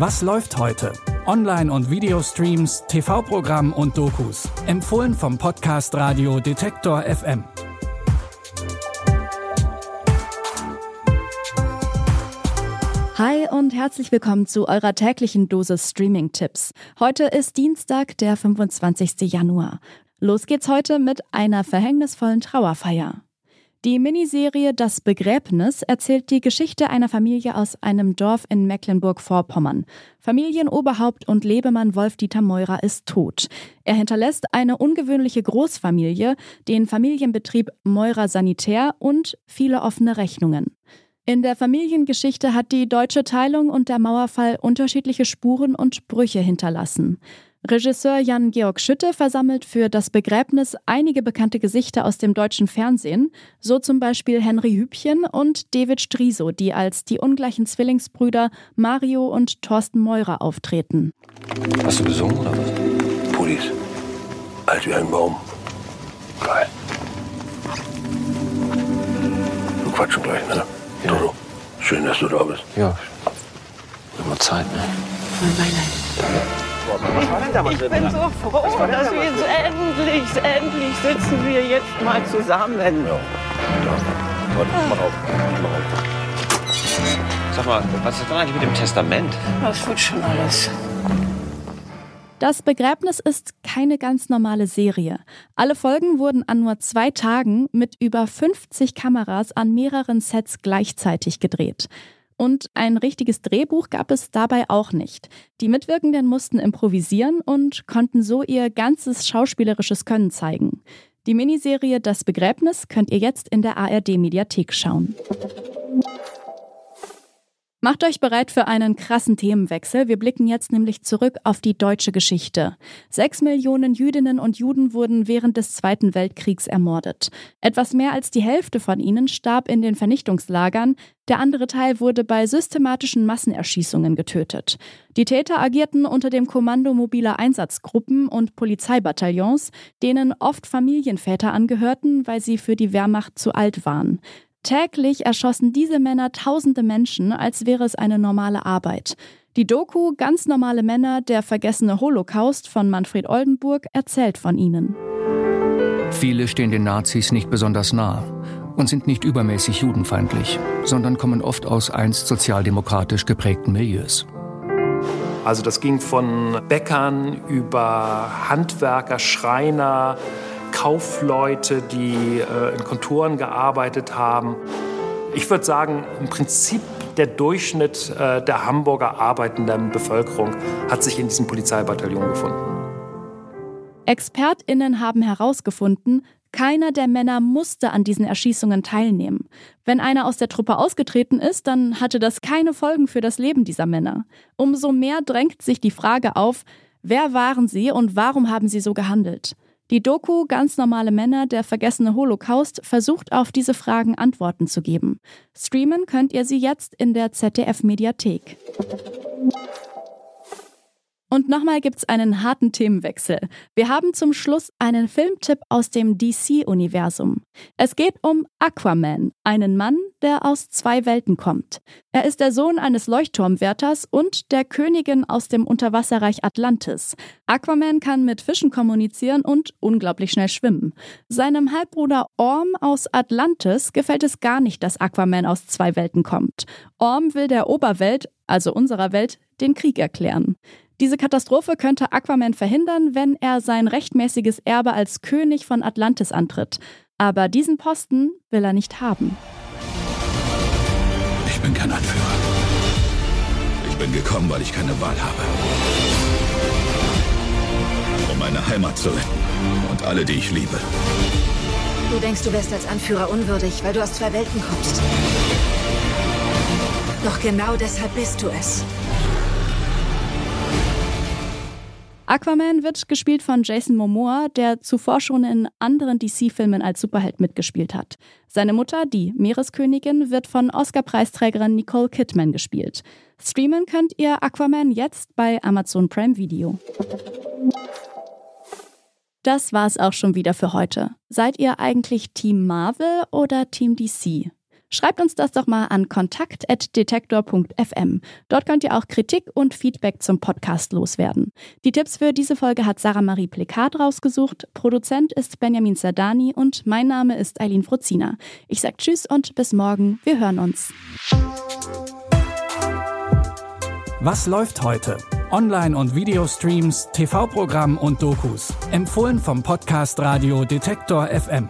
Was läuft heute? Online- und Videostreams, TV-Programm und Dokus. Empfohlen vom Podcast Radio Detektor FM. Hi und herzlich willkommen zu eurer täglichen Dosis Streaming-Tipps. Heute ist Dienstag, der 25. Januar. Los geht's heute mit einer verhängnisvollen Trauerfeier. Die Miniserie Das Begräbnis erzählt die Geschichte einer Familie aus einem Dorf in Mecklenburg-Vorpommern. Familienoberhaupt und Lebemann Wolf-Dieter Meurer ist tot. Er hinterlässt eine ungewöhnliche Großfamilie, den Familienbetrieb Meurer Sanitär und viele offene Rechnungen. In der Familiengeschichte hat die deutsche Teilung und der Mauerfall unterschiedliche Spuren und Brüche hinterlassen. Regisseur Jan-Georg Schütte versammelt für das Begräbnis einige bekannte Gesichter aus dem deutschen Fernsehen, so zum Beispiel Henry Hübchen und David Striso, die als die ungleichen Zwillingsbrüder Mario und Thorsten Meurer auftreten. Hast du gesungen oder was? Pullis. Alt wie ein Baum. Geil. Wir quatschen gleich, ne? Ja. Dodo, schön, dass du da bist. Ja. Immer Zeit, ne? Mein Beileid. Ich bin so froh, dass wir jetzt endlich, endlich sitzen wir jetzt mal zusammen. Ja. Da. Warte, mach auf. Mach auf. Sag mal, was ist denn eigentlich mit dem Testament? Das wird schon alles. Das Begräbnis ist keine ganz normale Serie. Alle Folgen wurden an nur zwei Tagen mit über 50 Kameras an mehreren Sets gleichzeitig gedreht. Und ein richtiges Drehbuch gab es dabei auch nicht. Die Mitwirkenden mussten improvisieren und konnten so ihr ganzes schauspielerisches Können zeigen. Die Miniserie Das Begräbnis könnt ihr jetzt in der ARD Mediathek schauen. Macht euch bereit für einen krassen Themenwechsel. Wir blicken jetzt nämlich zurück auf die deutsche Geschichte. Sechs Millionen Jüdinnen und Juden wurden während des Zweiten Weltkriegs ermordet. Etwas mehr als die Hälfte von ihnen starb in den Vernichtungslagern. Der andere Teil wurde bei systematischen Massenerschießungen getötet. Die Täter agierten unter dem Kommando mobiler Einsatzgruppen und Polizeibataillons, denen oft Familienväter angehörten, weil sie für die Wehrmacht zu alt waren. Täglich erschossen diese Männer tausende Menschen, als wäre es eine normale Arbeit. Die Doku Ganz normale Männer, der vergessene Holocaust von Manfred Oldenburg erzählt von ihnen. Viele stehen den Nazis nicht besonders nah und sind nicht übermäßig judenfeindlich, sondern kommen oft aus einst sozialdemokratisch geprägten Milieus. Also das ging von Bäckern über Handwerker, Schreiner, Kaufleute, die äh, in Kontoren gearbeitet haben. Ich würde sagen, im Prinzip der Durchschnitt äh, der Hamburger arbeitenden Bevölkerung hat sich in diesem Polizeibataillon gefunden. ExpertInnen haben herausgefunden, keiner der Männer musste an diesen Erschießungen teilnehmen. Wenn einer aus der Truppe ausgetreten ist, dann hatte das keine Folgen für das Leben dieser Männer. Umso mehr drängt sich die Frage auf, wer waren sie und warum haben sie so gehandelt? Die Doku Ganz normale Männer, der vergessene Holocaust versucht auf diese Fragen Antworten zu geben. Streamen könnt ihr sie jetzt in der ZDF Mediathek. Und nochmal gibt's einen harten Themenwechsel. Wir haben zum Schluss einen Filmtipp aus dem DC-Universum. Es geht um Aquaman, einen Mann, der aus zwei Welten kommt. Er ist der Sohn eines Leuchtturmwärters und der Königin aus dem Unterwasserreich Atlantis. Aquaman kann mit Fischen kommunizieren und unglaublich schnell schwimmen. Seinem Halbbruder Orm aus Atlantis gefällt es gar nicht, dass Aquaman aus zwei Welten kommt. Orm will der Oberwelt, also unserer Welt, den Krieg erklären. Diese Katastrophe könnte Aquaman verhindern, wenn er sein rechtmäßiges Erbe als König von Atlantis antritt. Aber diesen Posten will er nicht haben. Ich bin kein Anführer. Ich bin gekommen, weil ich keine Wahl habe. Um meine Heimat zu retten. Und alle, die ich liebe. Du denkst, du wärst als Anführer unwürdig, weil du aus zwei Welten kommst. Doch genau deshalb bist du es. Aquaman wird gespielt von Jason Momoa, der zuvor schon in anderen DC-Filmen als Superheld mitgespielt hat. Seine Mutter, die Meereskönigin, wird von Oscar-Preisträgerin Nicole Kidman gespielt. Streamen könnt ihr Aquaman jetzt bei Amazon Prime Video. Das war's auch schon wieder für heute. Seid ihr eigentlich Team Marvel oder Team DC? Schreibt uns das doch mal an kontakt.detektor.fm. Dort könnt ihr auch Kritik und Feedback zum Podcast loswerden. Die Tipps für diese Folge hat Sarah Marie Plekat rausgesucht. Produzent ist Benjamin Zerdani und mein Name ist Eileen Fruzina. Ich sag Tschüss und bis morgen. Wir hören uns. Was läuft heute? Online- und Videostreams, TV-Programm und Dokus. Empfohlen vom Podcast Radio Detektor FM.